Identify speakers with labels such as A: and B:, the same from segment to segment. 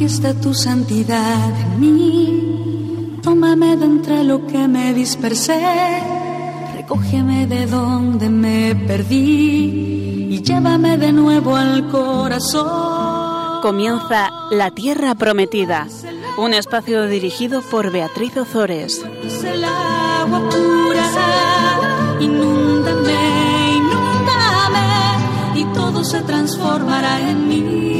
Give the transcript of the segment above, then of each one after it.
A: manifiesta tu santidad en mí. Tómame de entre lo que me dispersé, recógeme de donde me perdí y llévame de nuevo al corazón.
B: Comienza La Tierra Prometida, un espacio dirigido por Beatriz Ozores.
A: Es el agua pura, inúndame, inúndame y todo se transformará en mí.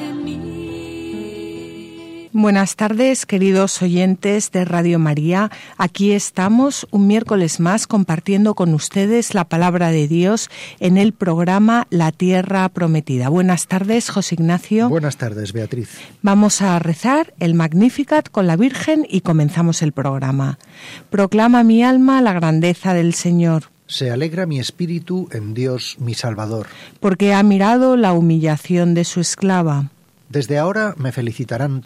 C: Buenas tardes, queridos oyentes de Radio María. Aquí estamos un miércoles más compartiendo con ustedes la palabra de Dios en el programa La Tierra Prometida. Buenas tardes, José Ignacio.
D: Buenas tardes, Beatriz.
C: Vamos a rezar el Magnificat con la Virgen y comenzamos el programa. Proclama mi alma la grandeza del Señor.
D: Se alegra mi espíritu en Dios mi Salvador.
C: porque ha mirado la humillación de su esclava,
D: Desde ahora me felicitarán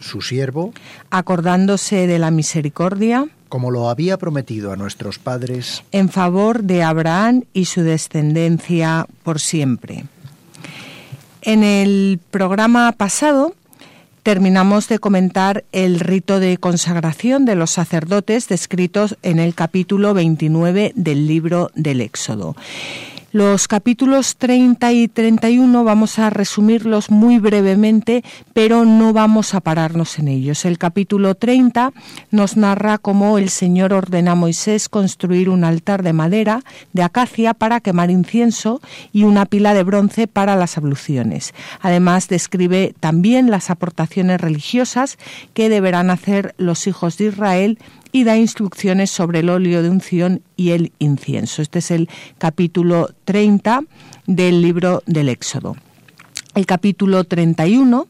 D: su siervo,
C: acordándose de la misericordia
D: como lo había prometido a nuestros padres.
C: en favor de Abraham y su descendencia por siempre. En el programa pasado terminamos de comentar el rito de consagración de los sacerdotes descritos en el capítulo 29 del libro del Éxodo. Los capítulos 30 y 31 vamos a resumirlos muy brevemente, pero no vamos a pararnos en ellos. El capítulo 30 nos narra cómo el Señor ordena a Moisés construir un altar de madera de acacia para quemar incienso y una pila de bronce para las abluciones. Además, describe también las aportaciones religiosas que deberán hacer los hijos de Israel y da instrucciones sobre el óleo de unción y el incienso. Este es el capítulo 30 del libro del Éxodo. El capítulo 31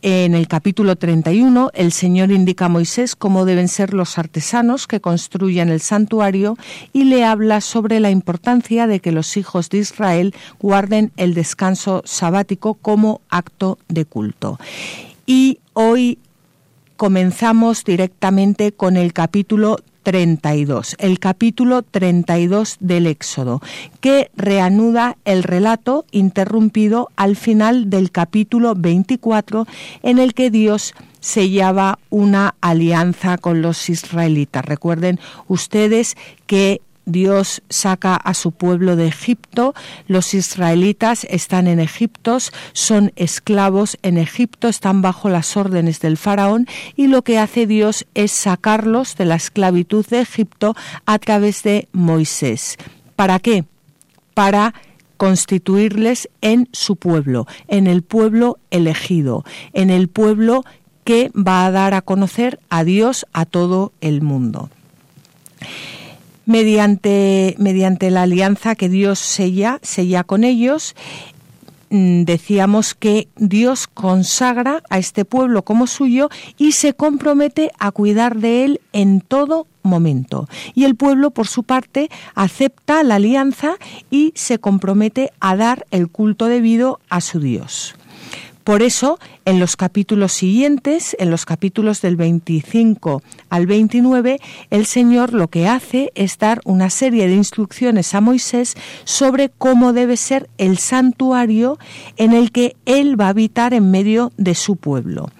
C: en el capítulo 31, el Señor indica a Moisés cómo deben ser los artesanos que construyan el santuario y le habla sobre la importancia de que los hijos de Israel guarden el descanso sabático como acto de culto. Y hoy comenzamos directamente con el capítulo 32, el capítulo 32 del Éxodo, que reanuda el relato interrumpido al final del capítulo 24, en el que Dios sellaba una alianza con los israelitas. Recuerden ustedes que Dios saca a su pueblo de Egipto, los israelitas están en Egipto, son esclavos en Egipto, están bajo las órdenes del faraón y lo que hace Dios es sacarlos de la esclavitud de Egipto a través de Moisés. ¿Para qué? Para constituirles en su pueblo, en el pueblo elegido, en el pueblo que va a dar a conocer a Dios a todo el mundo mediante, mediante la alianza que Dios sella, sella con ellos, mm, decíamos que Dios consagra a este pueblo como suyo y se compromete a cuidar de él en todo momento. Y el pueblo, por su parte, acepta la alianza y se compromete a dar el culto debido a su Dios. Por eso, en los capítulos siguientes, en los capítulos del 25 al 29, el Señor lo que hace es dar una serie de instrucciones a Moisés sobre cómo debe ser el santuario en el que Él va a habitar en medio de su pueblo.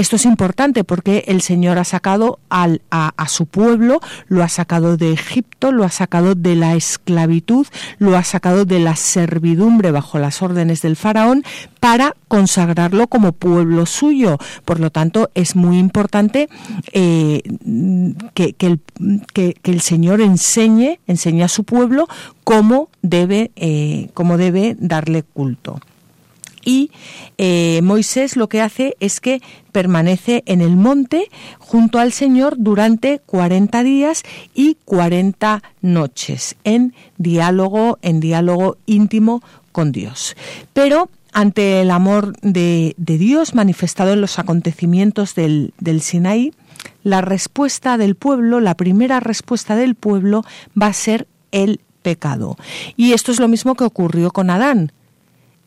C: Esto es importante porque el Señor ha sacado al, a, su pueblo, lo ha sacado de Egipto, lo ha sacado de la esclavitud, lo ha sacado de la servidumbre bajo las órdenes del faraón para consagrarlo como pueblo suyo. Por lo tanto, es muy importante eh, que, que, el, que, que, el, Señor enseñe, enseñe a su pueblo cómo debe, eh, cómo debe darle culto. Y eh, Moisés lo que hace es que permanece en el monte junto al Señor durante 40 días y 40 noches en diálogo, en diálogo íntimo con Dios. Pero ante el amor de, Dios manifestado en los acontecimientos del, del Sinaí, la respuesta del pueblo, la primera respuesta del pueblo va a ser el pecado. Y esto es lo mismo que ocurrió con Adán.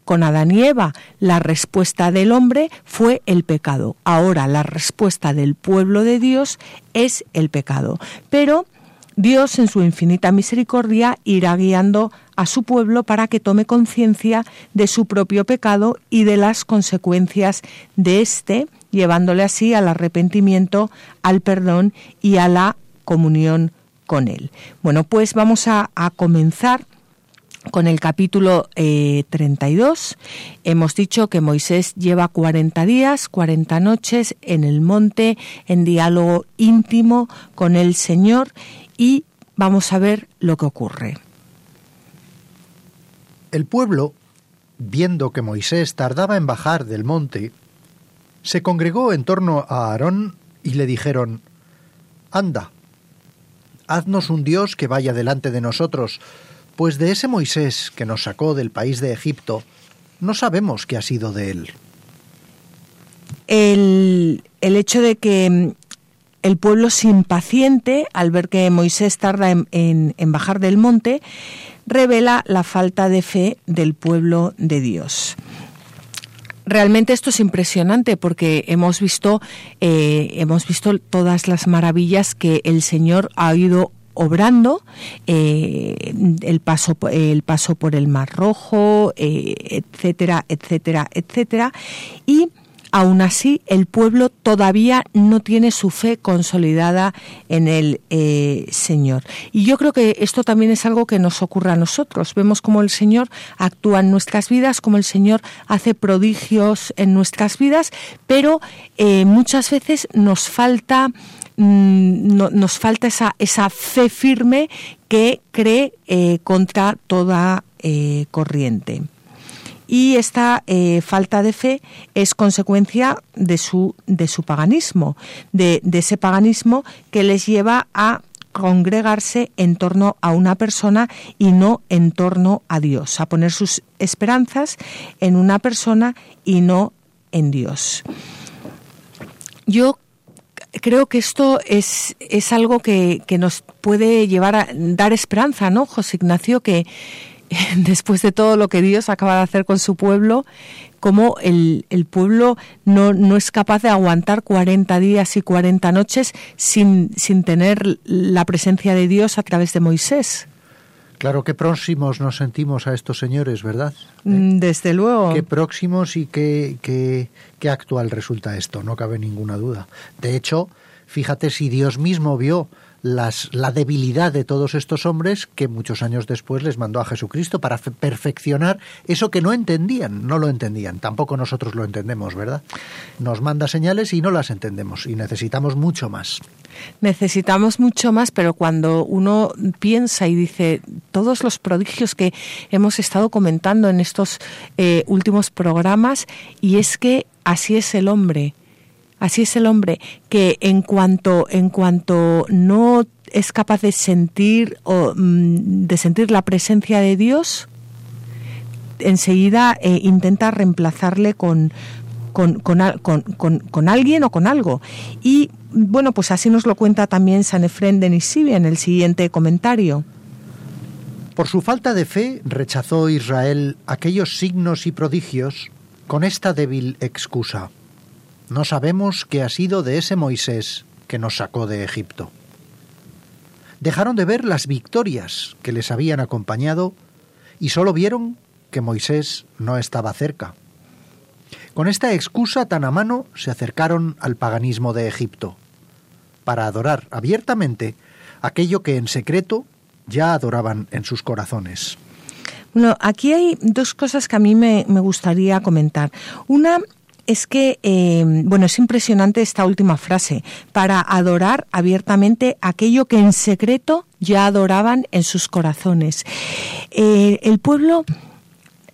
C: Con Adán y Eva, la respuesta del hombre fue el pecado. Ahora la respuesta del pueblo de Dios es el pecado. Pero Dios, en su infinita misericordia, irá guiando a su pueblo para que tome conciencia de su propio pecado y de las consecuencias de éste, llevándole así al arrepentimiento, al perdón y a la comunión con él. Bueno, pues vamos a, comenzar con el capítulo 32. Eh, Hemos dicho que Moisés lleva 40 días, 40 noches en el monte, en diálogo íntimo con el Señor y vamos a ver lo que ocurre.
D: El pueblo, viendo que Moisés tardaba en bajar del monte, se congregó en torno a Aarón y le dijeron, Anda, haznos un Dios que vaya delante de nosotros, pues de ese Moisés que nos sacó del país de Egipto, no sabemos qué ha sido de él.
C: El, hecho de que mm, el pueblo se impaciente al ver que Moisés tarda en, bajar del monte, revela la falta de fe del pueblo de Dios. Realmente esto es impresionante porque hemos visto, eh, hemos visto todas las maravillas que el Señor ha ido obrando eh, el paso el paso por el Mar Rojo, eh, etcétera, etcétera, etcétera, y Aún así, el pueblo todavía no tiene su fe consolidada en el eh, Señor. Y yo creo que esto también es algo que nos ocurre a nosotros. Vemos cómo el Señor actúa en nuestras vidas, cómo el Señor hace prodigios en nuestras vidas, pero eh, muchas veces nos falta mm, nos falta esa, fe firme que cree eh, contra toda corriente y esta eh, falta de fe es consecuencia de su, de su paganismo, de, ese paganismo que les lleva a congregarse en torno a una persona y no en torno a Dios, a poner sus esperanzas en una persona y no en Dios. Yo creo que esto es, es algo que, que, nos puede llevar a dar esperanza, ¿no, José Ignacio? Que, después de todo lo que Dios acaba de hacer con su pueblo, cómo el, pueblo no, no, es capaz de aguantar 40 días y 40 noches sin, sin tener la presencia de Dios a través de Moisés.
D: Claro, qué próximos nos sentimos a estos señores, ¿verdad?
C: Mm, desde luego.
D: Qué próximos y qué, qué, qué actual resulta esto, no cabe ninguna duda. De hecho, fíjate si Dios mismo vio las, la debilidad de todos estos hombres que muchos años después les mandó a Jesucristo para perfeccionar eso que no entendían, no lo entendían, tampoco nosotros lo entendemos, ¿verdad? Nos manda señales y no las entendemos y necesitamos mucho más.
C: Necesitamos mucho más, pero cuando uno piensa y dice todos los prodigios que hemos estado comentando en estos eh, últimos programas, y es que así es el hombre, Así es el hombre que en cuanto en cuanto no es capaz de sentir o mm, de sentir la presencia de Dios, enseguida eh, intenta reemplazarle con con, con, alguien o con algo. Y bueno, pues así nos lo cuenta también San Efrén de Nisibia en el siguiente comentario.
D: Por su falta de fe rechazó Israel aquellos signos y prodigios con esta débil excusa. No sabemos qué ha sido de ese Moisés que nos sacó de Egipto. Dejaron de ver las victorias que les habían acompañado y solo vieron que Moisés no estaba cerca. Con esta excusa tan a mano se acercaron al paganismo de Egipto, para adorar abiertamente aquello que en secreto ya adoraban en sus corazones.
C: Bueno, aquí hay dos cosas que a mí me, me gustaría comentar. Una es que, eh, bueno, es impresionante esta última frase, para adorar abiertamente aquello que en secreto ya adoraban en sus corazones. Eh, el pueblo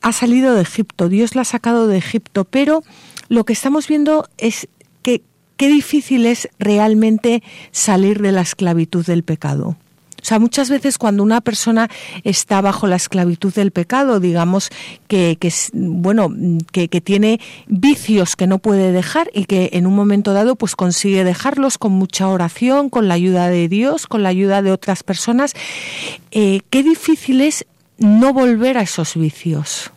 C: ha salido de Egipto, Dios la ha sacado de Egipto, pero lo que estamos viendo es que qué difícil es realmente salir de la esclavitud del pecado. O sea, muchas veces cuando una persona está bajo la esclavitud del pecado, digamos que, que bueno, que, tiene vicios que no puede dejar y que en un momento dado pues consigue dejarlos con mucha oración, con la ayuda de Dios, con la ayuda de otras personas, eh, qué difícil es no volver a esos vicios.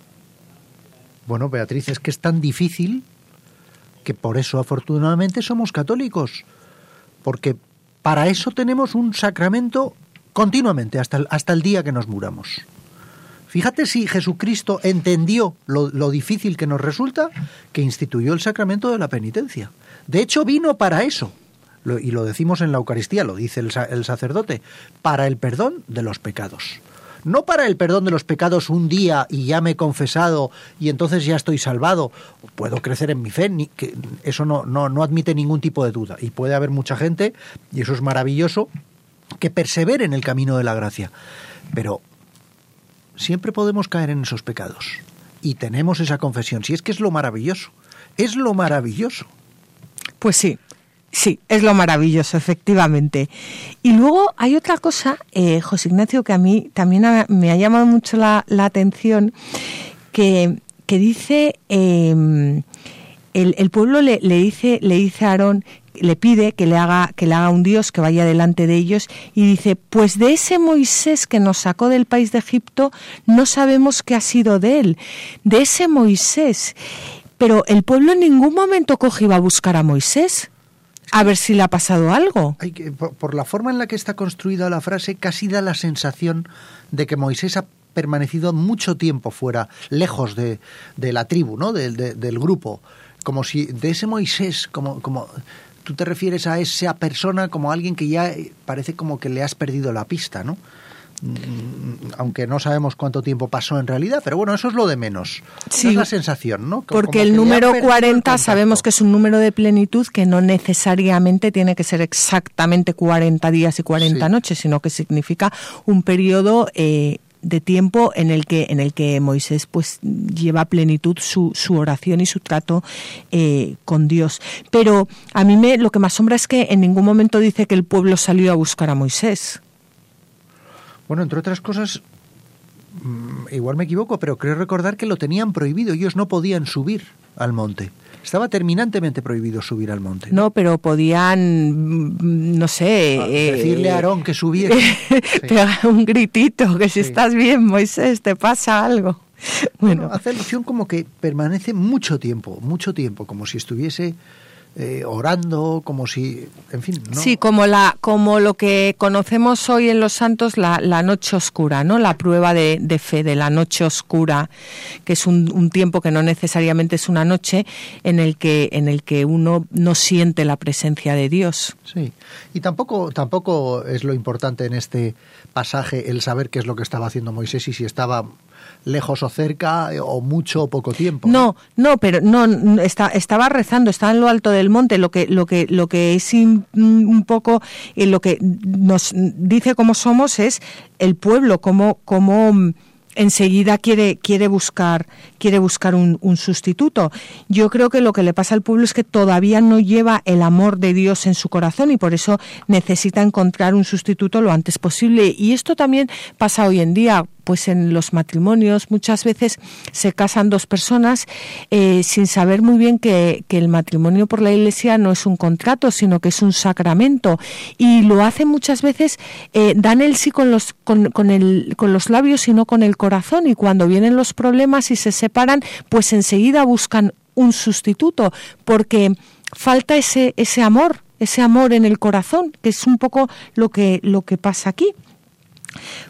D: Bueno, Beatriz, es que es tan difícil que por eso afortunadamente somos católicos, porque para eso tenemos un sacramento continuamente, hasta el, hasta el día que nos muramos. Fíjate si Jesucristo entendió lo, lo, difícil que nos resulta que instituyó el sacramento de la penitencia. De hecho, vino para eso. Y lo decimos en la Eucaristía, lo dice el, el sacerdote, para el perdón de los pecados no para el perdón de los pecados un día y ya me he confesado y entonces ya estoy salvado, puedo crecer en mi fe, ni, que eso no, no, no admite ningún tipo de duda. Y puede haber mucha gente, y eso es maravilloso, que persevere en el camino de la gracia. Pero siempre podemos caer en esos pecados. Y tenemos esa confesión. Si es que es lo maravilloso. Es lo maravilloso.
C: Pues sí, Sí, es lo maravilloso, efectivamente. Y luego hay otra cosa, eh, José Ignacio, que a mí también me ha llamado mucho la, atención, que, que dice, eh, el, pueblo le, le, dice, le dice a Aarón, le pide que le haga que le haga un dios que vaya delante de ellos y dice pues de ese Moisés que nos sacó del país de Egipto no sabemos qué ha sido de él de ese Moisés pero el pueblo en ningún momento coge y va a buscar a Moisés a ver si le ha pasado algo.
D: Por, la forma en la que está construida la frase, casi da la sensación de que Moisés ha permanecido mucho tiempo fuera, lejos de, de la tribu, ¿no? De, de, del grupo. Como si de ese Moisés, como, como tú te refieres a esa persona como alguien que ya parece como que le has perdido la pista, ¿no? aunque no sabemos cuánto tiempo pasó en realidad, pero bueno, eso es lo de menos.
C: Sí,
D: es la sensación, ¿no?
C: Como porque el número 40 el sabemos que es un número de plenitud que no necesariamente tiene que ser exactamente 40 días y 40 sí. noches, sino que significa un periodo eh, de tiempo en el que en el que Moisés pues lleva a plenitud su, su oración y su trato eh, con Dios pero a mí me lo que me asombra es que en ningún momento dice que el pueblo salió a buscar a Moisés
D: bueno, entre otras cosas, igual me equivoco, pero creo recordar que lo tenían prohibido. Ellos no podían subir al monte. Estaba terminantemente prohibido subir al monte.
C: No, pero podían, no sé...
D: Ah, decirle a Aarón que subiera.
C: sí. Un gritito, que si sí. estás bien, Moisés, te pasa algo.
D: Bueno. bueno, hace alusión como que permanece mucho tiempo, mucho tiempo, como si estuviese eh, orando, como si, en fin. ¿no?
C: Sí, como, la, como lo que conocemos hoy en los santos, la, la noche oscura, ¿no? La prueba de, de, fe de la noche oscura, que es un, un, tiempo que no necesariamente es una noche en el que, en el que uno no siente la presencia de Dios.
D: Sí, y tampoco, tampoco es lo importante en este pasaje el saber qué es lo que estaba haciendo Moisés y si estaba lejos o cerca o mucho o poco tiempo.
C: No, no, pero no está, estaba rezando, estaba en lo alto del monte, lo que lo que lo que es un, poco eh, lo que nos dice cómo somos es el pueblo, cómo cómo enseguida quiere, quiere buscar, quiere buscar un, sustituto. Yo creo que lo que le pasa al pueblo es que todavía no lleva el amor de Dios en su corazón y por eso necesita encontrar un sustituto lo antes posible. Y esto también pasa hoy en día pues en los matrimonios muchas veces se casan dos personas eh, sin saber muy bien que, el matrimonio por la iglesia no es un contrato, sino que es un sacramento. Y lo hacen muchas veces, eh, dan el sí con los, con, con, el, con los labios y no con el corazón. Y cuando vienen los problemas y se separan, pues enseguida buscan un sustituto, porque falta ese, ese amor, ese amor en el corazón, que es un poco lo que, lo que pasa aquí.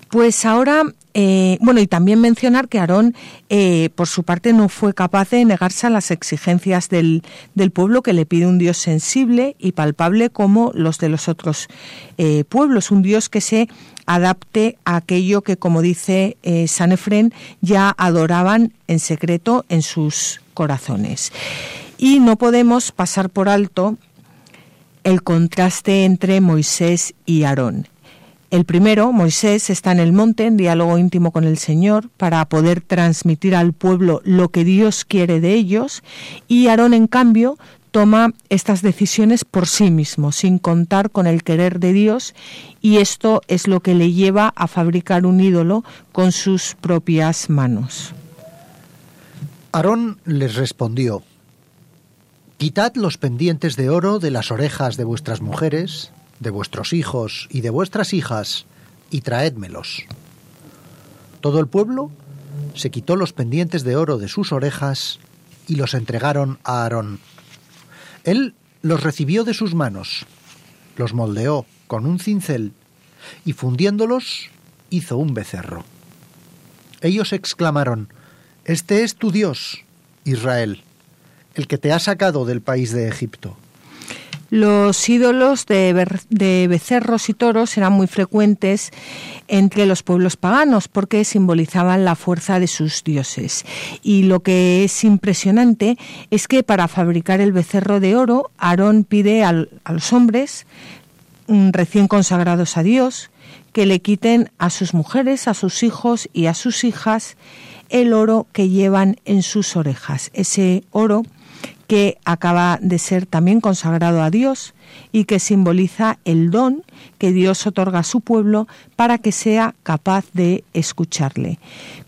C: Pues ahora, eh, bueno, y también mencionar que Aarón, eh, por su parte, no fue capaz de negarse a las exigencias del, del, pueblo que le pide un Dios sensible y palpable como los de los otros eh, pueblos, un Dios que se adapte a aquello que, como dice eh, San Efren, ya adoraban en secreto en sus corazones. Y no podemos pasar por alto el contraste entre Moisés y Aarón El primero, Moisés, está en el monte en diálogo íntimo con el Señor para poder transmitir al pueblo lo que Dios quiere de ellos y Aarón, en cambio, toma estas decisiones por sí mismo, sin contar con el querer de Dios, y esto es lo que le lleva a fabricar un ídolo con sus propias manos.
D: Aarón les respondió, Quitad los pendientes de oro de las orejas de vuestras mujeres, de vuestros hijos y de vuestras hijas, y traédmelos. Todo el pueblo se quitó los pendientes de oro de sus orejas y los entregaron a Aarón. Él los recibió de sus manos, los moldeó con un cincel y fundiéndolos hizo un becerro. Ellos exclamaron, Este es tu Dios, Israel, el que te ha sacado del país de Egipto.
C: Los ídolos de, becerros y toros eran muy frecuentes entre los pueblos paganos porque simbolizaban la fuerza de sus dioses. Y lo que es impresionante es que para fabricar el becerro de oro, Aarón pide a los hombres mm, recién consagrados a Dios que le quiten a sus mujeres, a sus hijos y a sus hijas el oro que llevan en sus orejas. Ese oro que acaba de ser también consagrado a Dios y que simboliza el don que Dios otorga a su pueblo para que sea capaz de escucharle.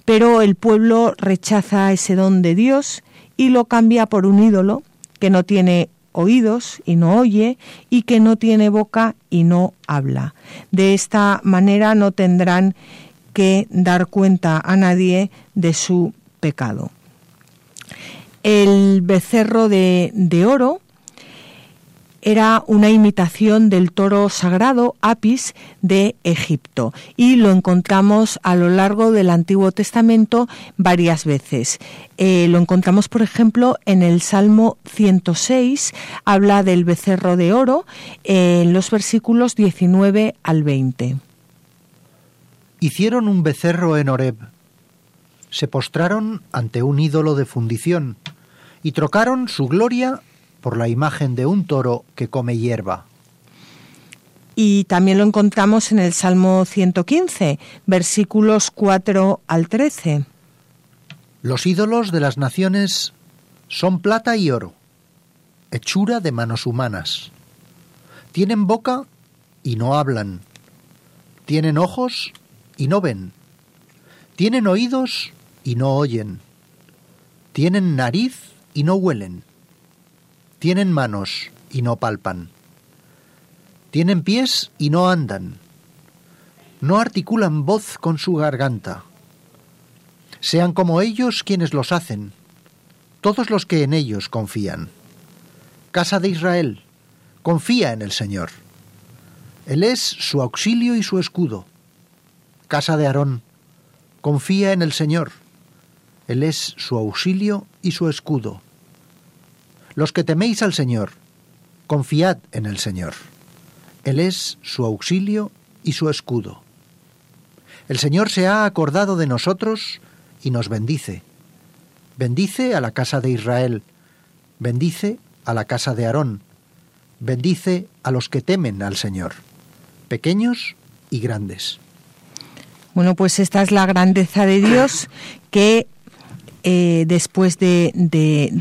C: Pero el pueblo rechaza ese don de Dios y lo cambia por un ídolo que no tiene oídos y no oye y que no tiene boca y no habla. De esta manera no tendrán que dar cuenta a nadie de su pecado el becerro de, oro era una imitación del toro sagrado Apis de Egipto y lo encontramos a lo largo del Antiguo Testamento varias veces. Eh, lo encontramos, por ejemplo, en el Salmo 106, habla del becerro de oro en los versículos 19 al 20.
D: Hicieron un becerro en Horeb, se postraron ante un ídolo de fundición y trocaron su gloria por la imagen de un toro que come hierba.
C: Y también lo encontramos en el Salmo 115, versículos 4 al 13.
D: Los ídolos de las naciones son plata y oro, hechura de manos humanas. Tienen boca y no hablan. Tienen ojos y no ven. Tienen oídos y no oyen. Tienen nariz y no huelen. Tienen manos y no palpan. Tienen pies y no andan. No articulan voz con su garganta. Sean como ellos quienes los hacen, todos los que en ellos confían. Casa de Israel, confía en el Señor. Él es su auxilio y su escudo. Casa de Aarón, confía en el Señor. Él es su auxilio y su escudo. Los que teméis al Señor, confiad en el Señor. Él es su auxilio y su escudo. El Señor se ha acordado de nosotros y nos bendice. Bendice a la casa de Israel, bendice a la casa de Aarón, bendice a los que temen al Señor, pequeños y grandes.
C: Bueno, pues esta es la grandeza de Dios que eh, después de,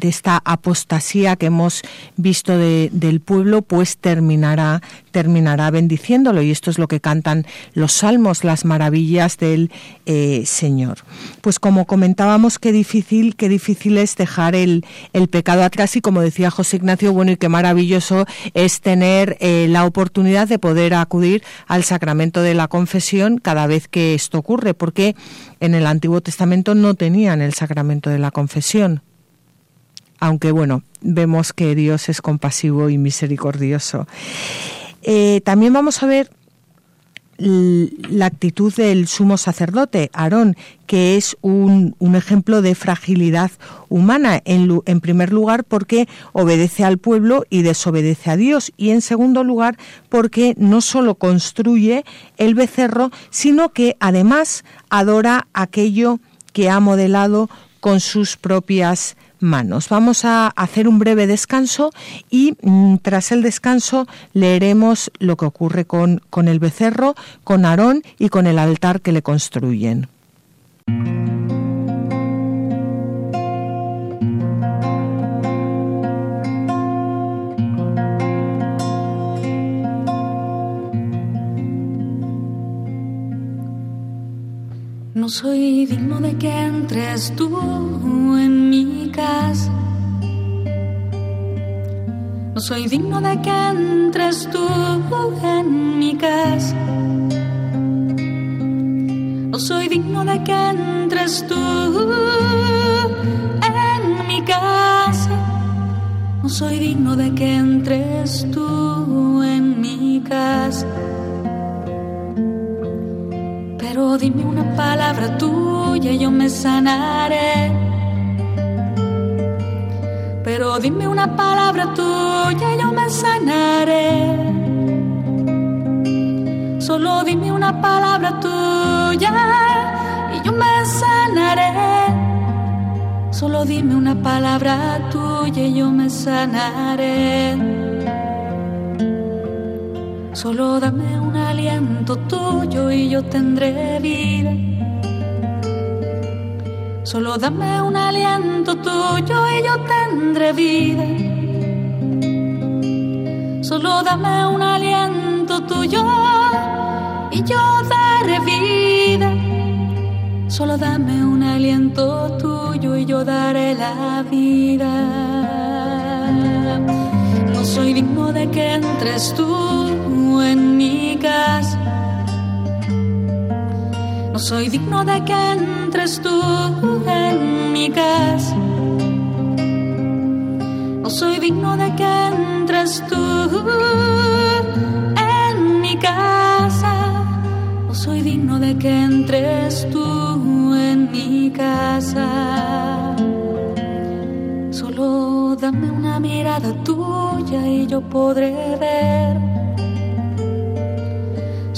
C: esta apostasía que hemos visto del pueblo, pues terminará, terminará bendiciéndolo. Y esto es lo que cantan los salmos, las maravillas del eh, Señor. Pues como comentábamos, qué difícil, qué difícil es dejar el, pecado atrás y como decía José Ignacio, bueno, y qué maravilloso es tener eh, la oportunidad de poder acudir al sacramento de la confesión cada vez que esto ocurre, porque en el Antiguo Testamento no tenían el sacramento de la confesión. Aunque bueno, vemos que Dios es compasivo y misericordioso. Eh, también vamos a ver la actitud del sumo sacerdote, Aarón, que es un, ejemplo de fragilidad humana, en, en, primer lugar porque obedece al pueblo y desobedece a Dios, y en segundo lugar porque no solo construye el becerro, sino que además adora aquello que ha modelado con sus propias manos. Vamos a hacer un breve descanso y mm, tras el descanso leeremos lo que ocurre con, con el becerro, con Aarón y con el altar que le construyen.
A: No soy digno de que entres tú en mi casa. No soy digno de que entres tú en mi casa. No soy digno de que entres tú en mi casa. No soy digno de que entres tú en mi casa. Pero dime una palabra tuya y yo me sanaré. Pero dime una palabra tuya y yo me sanaré. Solo dime una palabra tuya y yo me sanaré. Solo dime una palabra tuya y yo me sanaré. Solo dame un aliento tuyo y yo tendré vida. Solo dame un aliento tuyo y yo tendré vida. Solo dame un aliento tuyo y yo daré vida. Solo dame un aliento tuyo y yo daré la vida. No soy digno de que entres tú en mi casa. No soy digno de que entres tú en mi casa. No soy digno de que entres tú en mi casa. No soy digno de que entres tú en mi casa. Solo dame una mirada tuya y yo podré ver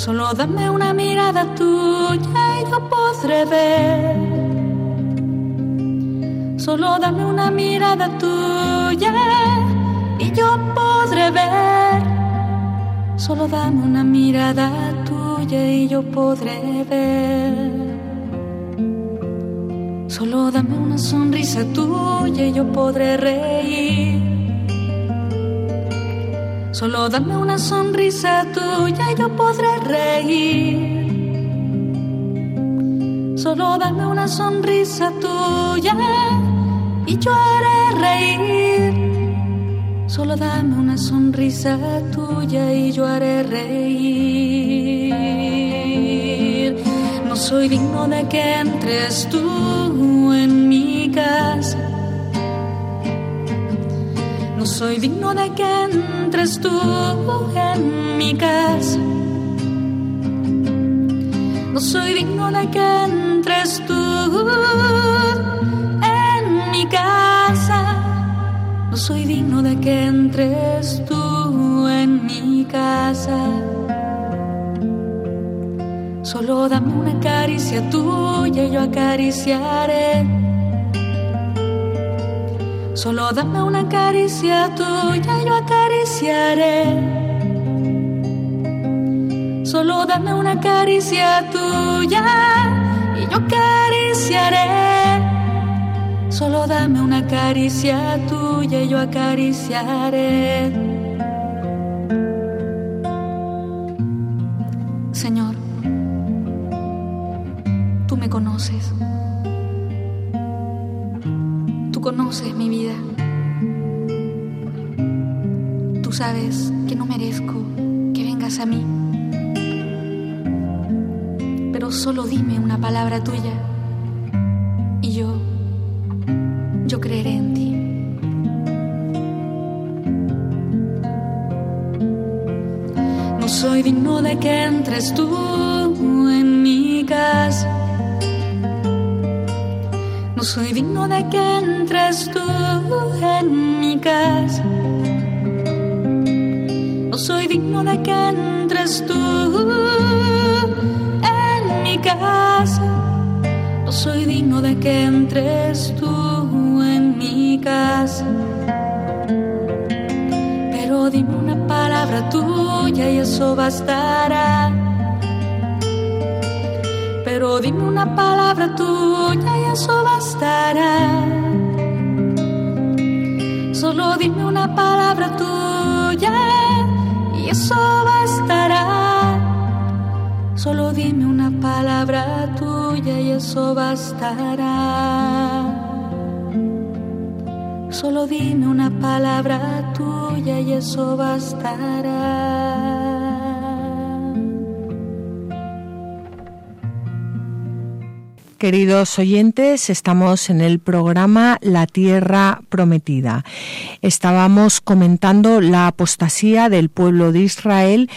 A: Solo dame una mirada tuya y yo podré ver. Solo dame una mirada tuya y yo podré ver. Solo dame una mirada tuya y yo podré ver. Solo dame una sonrisa tuya y yo podré reír. Solo dame una sonrisa tuya y yo podré reír. Solo dame una sonrisa tuya y yo haré reír. Solo dame una sonrisa tuya y yo haré reír. No soy digno de que entres tú en mi casa soy digno de que entres tú en mi casa. No soy digno de que entres tú en mi casa. No soy digno de que entres tú en mi casa. Solo dame una caricia tuya y yo acariciaré Solo dame una caricia tuya, y yo acariciaré. Solo dame una caricia tuya y yo acariciaré. Solo dame una caricia tuya y yo acariciaré. Que no merezco que vengas a mí. Pero solo dime una palabra tuya eso bastará. Solo dime una palabra tuya y eso bastará.
C: Queridos oyentes, estamos en el programa La Tierra Prometida. Estábamos comentando la apostasía del pueblo de Israel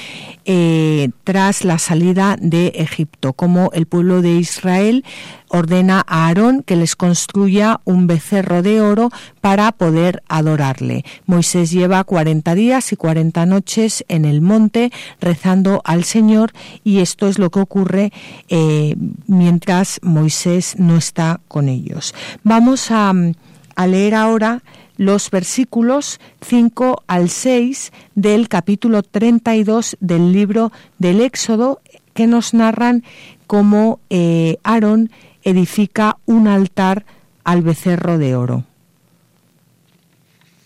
C: eh, tras la salida de Egipto, como el pueblo de Israel ordena a Aarón que les construya un becerro de oro para poder adorarle. Moisés lleva 40 días y 40 noches en el monte rezando al Señor y esto es lo que ocurre eh, mientras Moisés no está con ellos. Vamos a, leer ahora los versículos 5 al 6 del capítulo 32 del libro del Éxodo que nos narran cómo eh, Aarón edifica un altar al becerro de oro.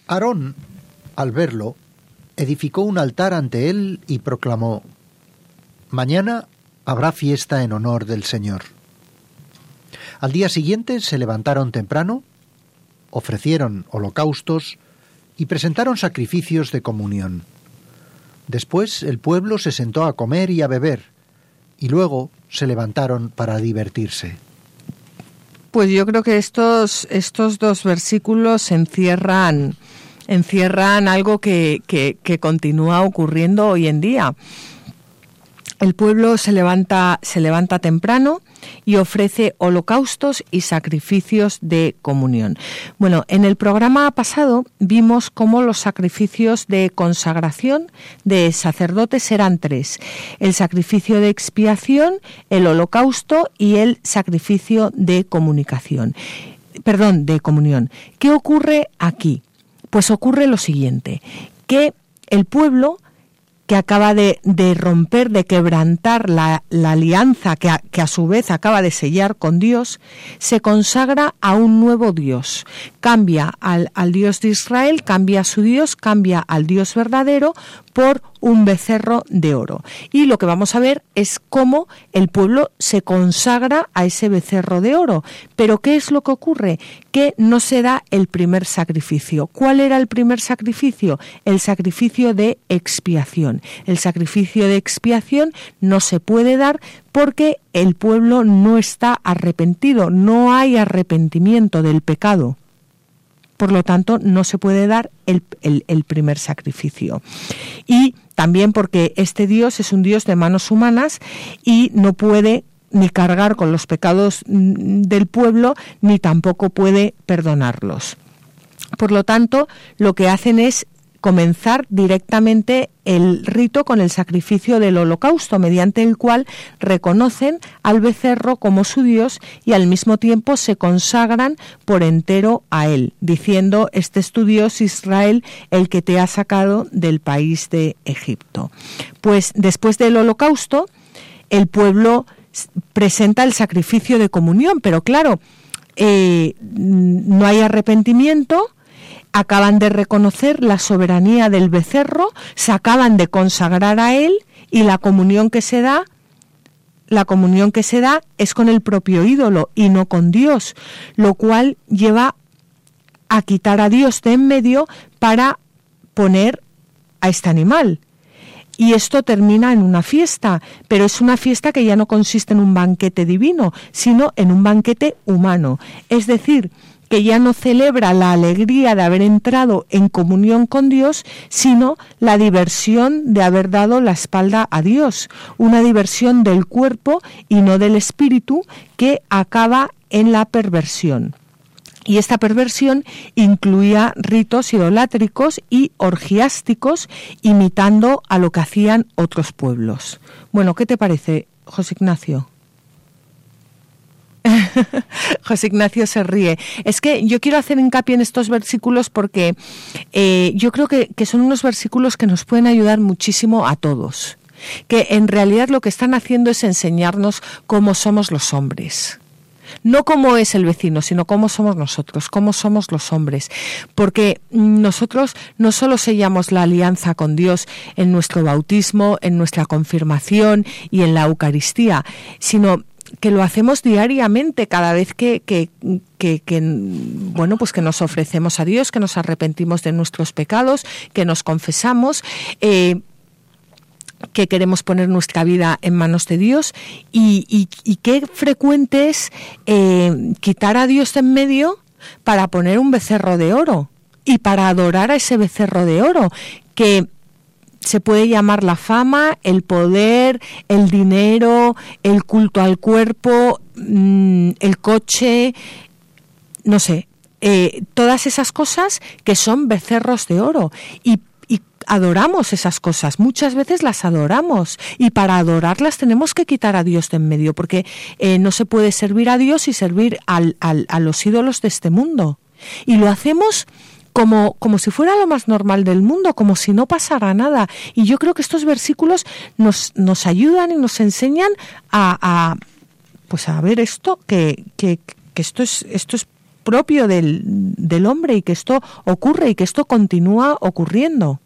D: Aarón, al verlo, edificó un altar ante él y proclamó, Mañana habrá fiesta en honor del Señor. Al día siguiente se levantaron temprano, ofrecieron holocaustos y presentaron sacrificios de comunión. Después el pueblo se sentó a comer y a beber, y luego se levantaron para divertirse.
C: Pues yo creo que estos, estos dos versículos encierran, encierran algo que, que, que continúa ocurriendo hoy en día. El pueblo se levanta, se levanta temprano y ofrece holocaustos y sacrificios de comunión. Bueno, en el programa pasado vimos cómo los sacrificios de consagración de sacerdotes eran tres. El sacrificio de expiación, el holocausto y el sacrificio de comunicación. Perdón, de comunión. ¿Qué ocurre aquí? Pues ocurre lo siguiente, que el pueblo que acaba de, de romper, de quebrantar la, la alianza que a, que a, su vez acaba de sellar con Dios, se consagra a un nuevo Dios. Cambia al, al Dios de Israel, cambia a su Dios, cambia al Dios verdadero por un becerro de oro. Y lo que vamos a ver es cómo el pueblo se consagra a ese becerro de oro. Pero ¿qué es lo que ocurre? Que no se da el primer sacrificio. ¿Cuál era el primer sacrificio? El sacrificio de expiación. El sacrificio de expiación no se puede dar porque el pueblo no está arrepentido, no hay arrepentimiento del pecado por lo tanto no se puede dar el, el, el, primer sacrificio. Y también porque este Dios es un Dios de manos humanas y no puede ni cargar con los pecados del pueblo, ni tampoco puede perdonarlos. Por lo tanto, lo que hacen es comenzar directamente el rito con el sacrificio del holocausto, mediante el cual reconocen al becerro como su Dios y al mismo tiempo se consagran por entero a él, diciendo, este es tu Dios Israel, el que te ha sacado del país de Egipto. Pues después del holocausto, el pueblo presenta el sacrificio de comunión, pero claro, eh, no hay arrepentimiento, acaban de reconocer la soberanía del becerro, se acaban de consagrar a él y la comunión que se da la comunión que se da es con el propio ídolo y no con Dios, lo cual lleva a quitar a Dios de en medio para poner a este animal. Y esto termina en una fiesta, pero es una fiesta que ya no consiste en un banquete divino, sino en un banquete humano. Es decir, que ya no celebra la alegría de haber entrado en comunión con Dios, sino la diversión de haber dado la espalda a Dios, una diversión del cuerpo y no del espíritu que acaba en la perversión. Y esta perversión incluía ritos idolátricos y orgiásticos, imitando a lo que hacían otros pueblos. Bueno, ¿qué te parece, José Ignacio? José Ignacio se ríe. Es que yo quiero hacer hincapié en estos versículos porque eh, yo creo que, que son unos versículos que nos pueden ayudar muchísimo a todos. Que en realidad lo que están haciendo es enseñarnos cómo somos los hombres no cómo es el vecino, sino cómo somos nosotros, cómo somos los hombres. Porque nosotros no solo sellamos la alianza con Dios en nuestro bautismo, en nuestra confirmación y en la Eucaristía, sino que lo hacemos diariamente cada vez que, bueno pues que nos ofrecemos a Dios que nos arrepentimos de nuestros pecados que nos confesamos eh, que queremos poner nuestra vida en manos de Dios y, qué frecuente es eh, quitar a Dios en medio para poner un becerro de oro y para adorar a ese becerro de oro que se puede llamar la fama, el poder, el dinero, el culto al cuerpo, mm, el coche, no sé, eh, todas esas cosas que son becerros de oro. Y, adoramos esas cosas, muchas veces las adoramos y para adorarlas tenemos que quitar a Dios de en medio, porque eh, no se puede servir a Dios y servir al, a los ídolos de este mundo. Y lo hacemos como, como si fuera lo más normal del mundo, como si no pasara nada. Y yo creo que estos versículos nos, nos ayudan y nos enseñan a, pues a ver esto, que, que, que esto es, esto es propio del, del hombre y que esto ocurre y que esto continúa ocurriendo.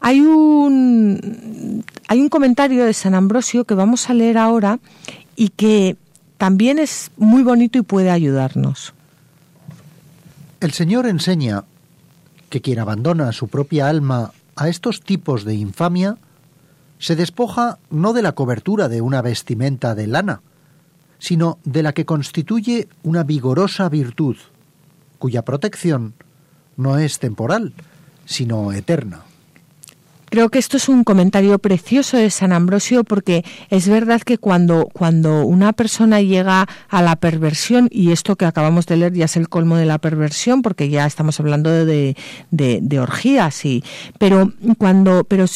C: Hay un, hay un comentario de San Ambrosio que vamos a leer ahora y que también es muy bonito y puede ayudarnos.
D: El Señor enseña que quien abandona su propia alma a estos tipos de infamia se despoja no de la cobertura de una vestimenta de lana, sino de la que constituye una vigorosa virtud, cuya protección no es temporal, sino eterna.
C: Creo que esto es un comentario precioso de San Ambrosio porque es verdad que cuando, cuando una persona llega a la perversión, y esto que acabamos de leer ya es el colmo de la perversión, porque ya estamos hablando de, de, orgías, y, pero cuando, pero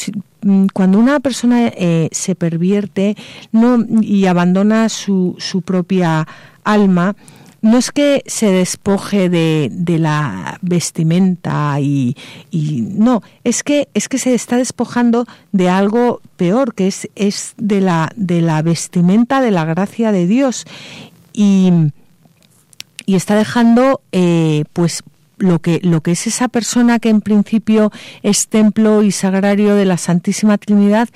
C: cuando una persona eh, se pervierte no, y abandona su, su propia alma, no es que se despoje de, de la vestimenta y, no, es que es que se está despojando de algo peor, que es, es de la de la vestimenta de la gracia de Dios. Y, y está dejando eh, pues lo que lo que es esa persona que en principio es templo y sagrario de la Santísima Trinidad,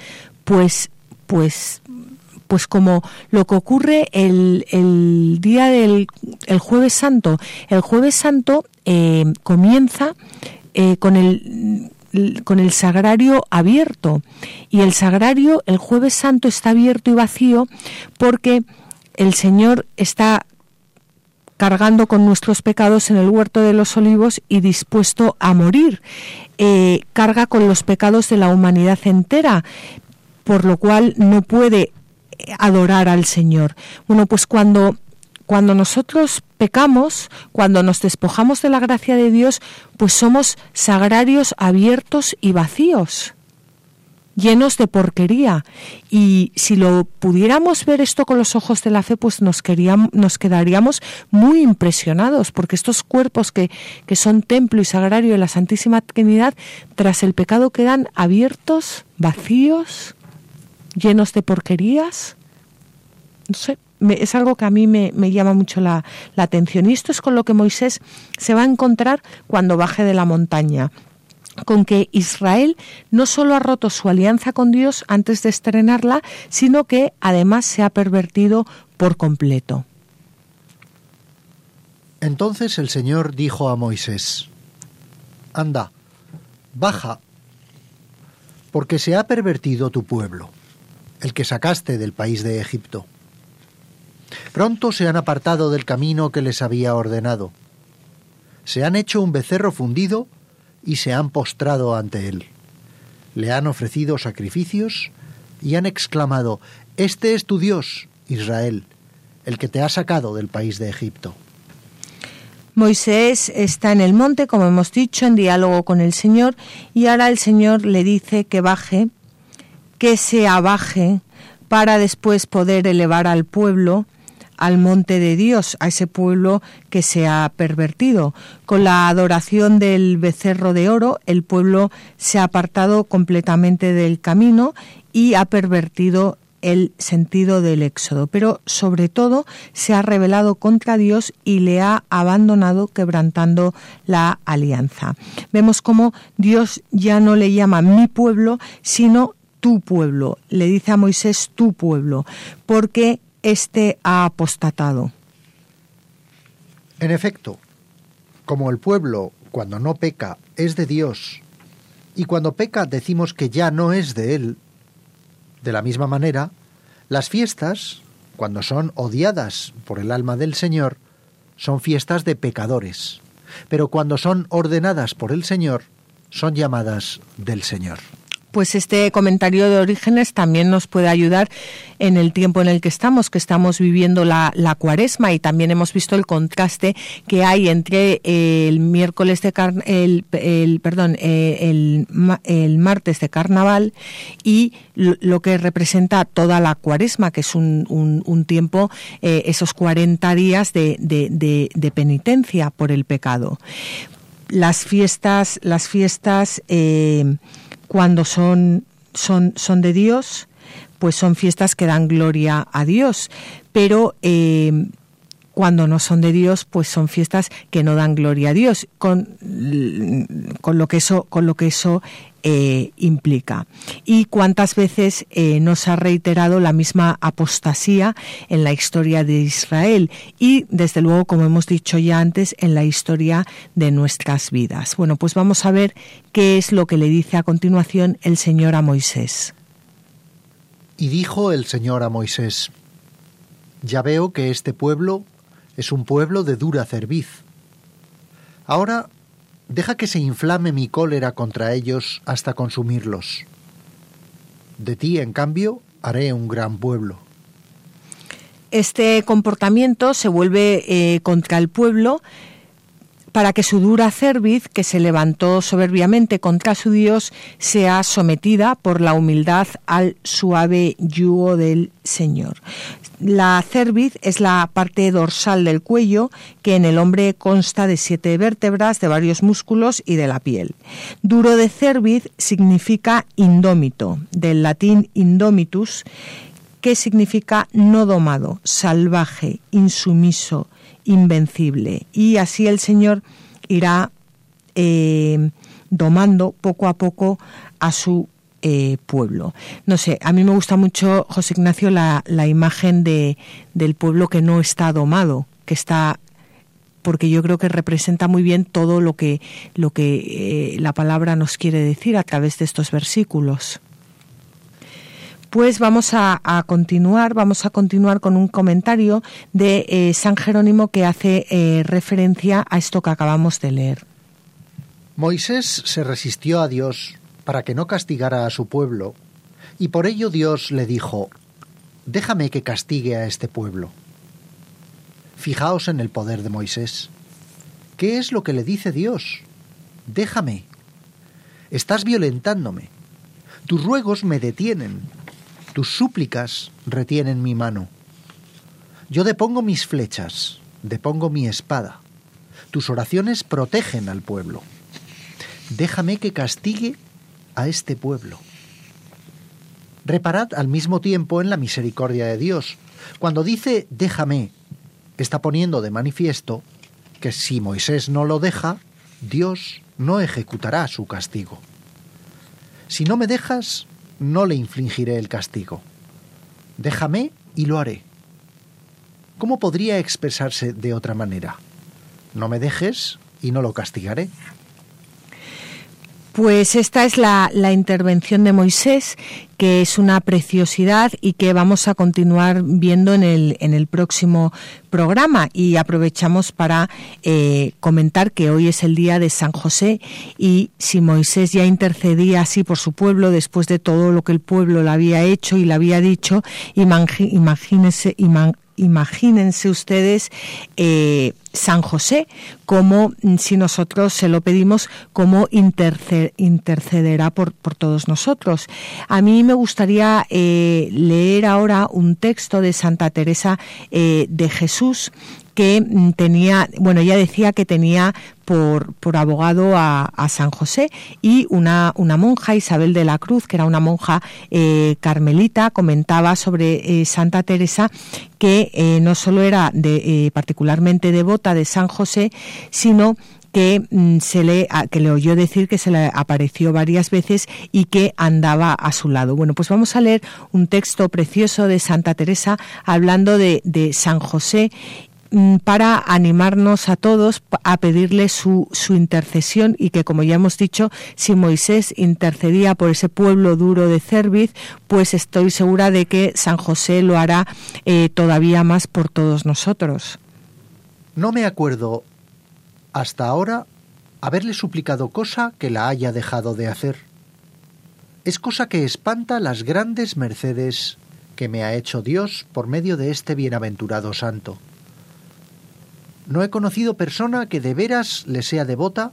C: pues pues pues como lo que ocurre el, el día del el jueves santo. El jueves santo eh, comienza eh, con el con el sagrario abierto y el sagrario el jueves santo está abierto y vacío porque el Señor está cargando con nuestros pecados en el huerto de los olivos y dispuesto a morir. Eh, carga con los pecados de la humanidad entera, por lo cual no puede adorar al Señor. Bueno, pues cuando cuando nosotros pecamos, cuando nos despojamos de la gracia de Dios, pues somos sagrarios abiertos y vacíos, llenos de porquería. Y si lo pudiéramos ver esto con los ojos de la fe, pues nos, queríamos, nos quedaríamos muy impresionados, porque estos cuerpos que, que son templo y sagrario de la Santísima Trinidad, tras el pecado quedan abiertos, vacíos, llenos de porquerías. No sé, es algo que a mí me, llama mucho la, la atención. Y esto es con lo que Moisés se va a encontrar cuando baje de la montaña con que Israel no solo ha roto su alianza con Dios antes de estrenarla, sino que además se ha pervertido por completo.
D: Entonces el Señor dijo a Moisés, Anda, baja, porque se ha pervertido tu pueblo el que sacaste del país de Egipto. Pronto se han apartado del camino que les había ordenado. Se han hecho un becerro fundido y se han postrado ante él. Le han ofrecido sacrificios y han exclamado, Este es tu Dios, Israel, el que te ha sacado del país de Egipto.
C: Moisés está en el monte, como hemos dicho, en diálogo con el Señor, y ahora el Señor le dice que baje que se abaje para después poder elevar al pueblo al monte de Dios, a ese pueblo que se ha pervertido. Con la adoración del becerro de oro, el pueblo se ha apartado completamente del camino y ha pervertido el sentido del éxodo, pero sobre todo se ha rebelado contra Dios y le ha abandonado quebrantando la alianza. Vemos cómo Dios ya no le llama mi pueblo, sino tu pueblo. Le dice a Moisés tu pueblo, porque éste ha apostatado.
D: En efecto, como el pueblo, cuando no peca, es de Dios, y cuando peca decimos que ya no es de Él, de la misma manera, las fiestas, cuando son odiadas por el alma del Señor, son fiestas de pecadores, pero cuando son ordenadas por el Señor, son llamadas del Señor
C: pues este comentario de Orígenes también nos puede ayudar en el tiempo en el que estamos, que estamos viviendo la, cuaresma y también hemos visto el contraste que hay entre el miércoles de el, perdón, eh, el, martes de carnaval y lo, que representa toda la cuaresma, que es un, tiempo, eh, esos 40 días de, de, penitencia por el pecado. Las fiestas, las fiestas eh, cuando son, son, son de Dios, pues son fiestas que dan gloria a Dios. Pero eh, cuando no son de Dios, pues son fiestas que no dan gloria a Dios, con, con lo que eso, con lo que eso eh, implica. Y cuántas veces eh, nos ha reiterado la misma apostasía en la historia de Israel y, desde luego, como hemos dicho ya antes, en la historia de nuestras vidas. Bueno, pues vamos a ver qué es lo que le dice a continuación el Señor a Moisés.
D: Y dijo el Señor a Moisés, ya veo que este pueblo es un pueblo de dura cerviz. Ahora deja que se inflame mi cólera contra ellos hasta consumirlos. De ti, en cambio, haré un gran pueblo.
C: Este comportamiento se vuelve eh, contra el pueblo para que su dura cerviz, que se levantó soberbiamente contra su Dios, sea sometida por la humildad al suave yugo del Señor. La cerviz es la parte dorsal del cuello que en el hombre consta de siete vértebras, de varios músculos y de la piel. Duro de cerviz significa indómito, del latín indomitus, que significa no domado, salvaje, insumiso, invencible. Y así el Señor irá eh, domando poco a poco a su eh, pueblo. No sé, a mí me gusta mucho, José Ignacio, la, la imagen de, del pueblo que no está domado, que está porque yo creo que representa muy bien todo lo que, lo que eh, la palabra nos quiere decir a través de estos versículos. Pues vamos a, continuar, vamos a continuar con un comentario de eh, San Jerónimo que hace referencia a esto que acabamos de leer.
D: Moisés se resistió a Dios para que no castigara a su pueblo, y por ello Dios le dijo, déjame que castigue a este pueblo. Fijaos en el poder de Moisés. ¿Qué es lo que le dice Dios? Déjame. Estás violentándome. Tus ruegos me detienen. Tus súplicas retienen mi mano. Yo depongo mis flechas, depongo mi espada. Tus oraciones protegen al pueblo. Déjame que castigue a este pueblo. Reparad al mismo tiempo en la misericordia de Dios. Cuando dice déjame, está poniendo de manifiesto que si Moisés no lo deja, Dios no ejecutará su castigo. Si no me dejas, no le infligiré el castigo. Déjame y lo haré. ¿Cómo podría expresarse de otra manera? No me dejes y no lo castigaré.
C: Pues esta es la, intervención de Moisés, que es una preciosidad y que vamos a continuar viendo en el, en el próximo programa. Y aprovechamos para eh, comentar que hoy es el día de San José y si Moisés ya intercedía así por su pueblo después de todo lo que el pueblo le había hecho y le había dicho, imagínense, imagínense ustedes eh, San José, como mm, si nosotros se lo pedimos, como intercederá por, por, todos nosotros. A mí me gustaría eh, leer ahora un texto de Santa Teresa eh, de Jesús que mm, tenía, bueno, ella decía que tenía por, por abogado a, San José y una, una monja, Isabel de la Cruz, que era una monja eh, carmelita, comentaba sobre eh, Santa Teresa que eh, no solo era particularmente devota de San José, sino que mm, se le que le oyó decir que se le apareció varias veces y que andaba a su lado. Bueno, pues vamos a leer un texto precioso de Santa Teresa hablando de, de San José para animarnos a todos a pedirle su, su intercesión y que, como ya hemos dicho, si Moisés intercedía por ese pueblo duro de Cerviz, pues estoy segura de que San José lo hará eh, todavía más por todos nosotros.
D: No me acuerdo hasta ahora haberle suplicado cosa que la haya dejado de hacer. Es cosa que espanta las grandes mercedes que me ha hecho Dios por medio de este bienaventurado santo. No he conocido persona que de veras le sea devota,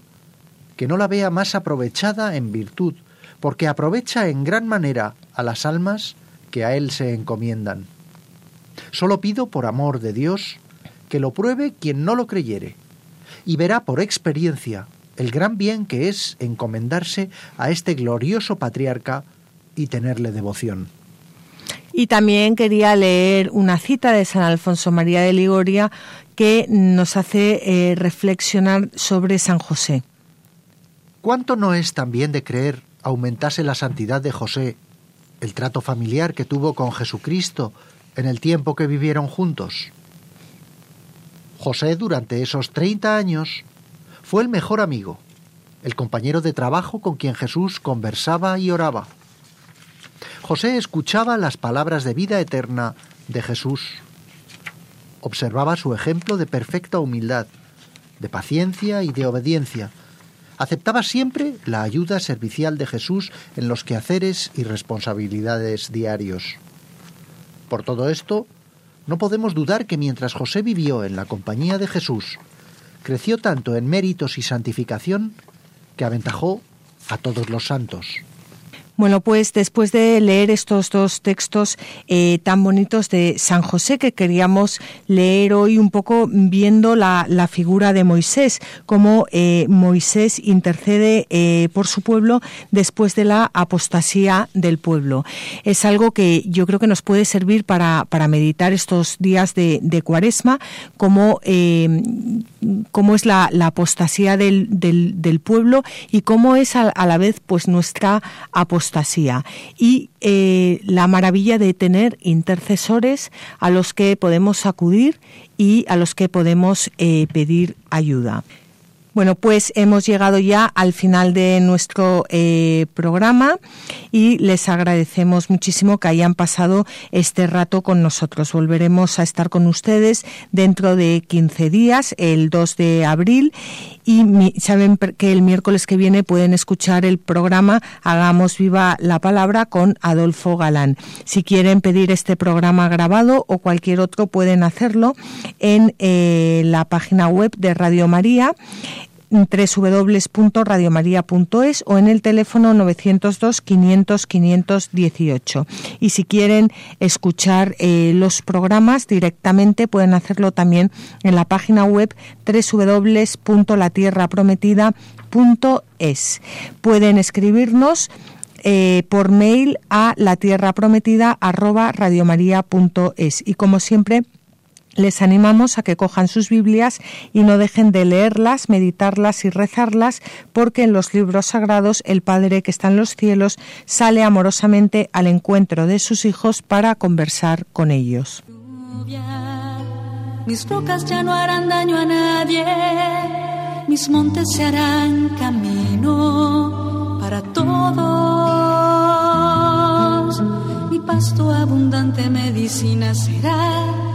D: que no la vea más aprovechada en virtud, porque aprovecha en gran manera a las almas que a él se encomiendan. Solo pido por amor de Dios que lo pruebe quien no lo creyere, y verá por experiencia el gran bien que es encomendarse a este glorioso patriarca y tenerle devoción.
C: Y también quería leer una cita de San Alfonso María de Ligoria que nos hace eh, reflexionar sobre San José.
D: ¿Cuánto no es también de creer aumentase la santidad de José, el trato familiar que tuvo con Jesucristo en el tiempo que vivieron juntos? José durante esos 30 años fue el mejor amigo, el compañero de trabajo con quien Jesús conversaba y oraba. José escuchaba las palabras de vida eterna de Jesús observaba su ejemplo de perfecta humildad, de paciencia y de obediencia. Aceptaba siempre la ayuda servicial de Jesús en los quehaceres y responsabilidades diarios. Por todo esto, no podemos dudar que mientras José vivió en la compañía de Jesús, creció tanto en méritos y santificación que aventajó a todos los santos.
C: Bueno, pues después de leer estos dos textos eh, tan bonitos de San José que queríamos leer hoy un poco viendo la, figura de Moisés, cómo eh, Moisés intercede eh, por su pueblo después de la apostasía del pueblo. Es algo que yo creo que nos puede servir para, para meditar estos días de, cuaresma, cómo, cómo es la, apostasía del, del, pueblo y cómo es a, a la vez pues nuestra apostasía y eh, la maravilla de tener intercesores a los que podemos acudir y a los que podemos eh, pedir ayuda. Bueno, pues hemos llegado ya al final de nuestro eh, programa y les agradecemos muchísimo que hayan pasado este rato con nosotros. Volveremos a estar con ustedes dentro de 15 días, el 2 de abril, y saben que el miércoles que viene pueden escuchar el programa Hagamos viva la palabra con Adolfo Galán. Si quieren pedir este programa grabado o cualquier otro pueden hacerlo en eh, la página web de Radio María www.radiomaria.es o en el teléfono 902 500 518. Y si quieren escuchar eh, los programas directamente pueden hacerlo también en la página web www.latierraprometida.es. Pueden escribirnos eh, por mail a latierraprometida@radiomaria.es y como siempre les animamos a que cojan sus Biblias y no dejen de leerlas, meditarlas y rezarlas, porque en los libros sagrados el Padre que está en los cielos sale amorosamente al encuentro de sus hijos para conversar con ellos.
A: Mis rocas ya no harán daño a nadie, mis montes se harán camino para todos. Mi pasto abundante medicina será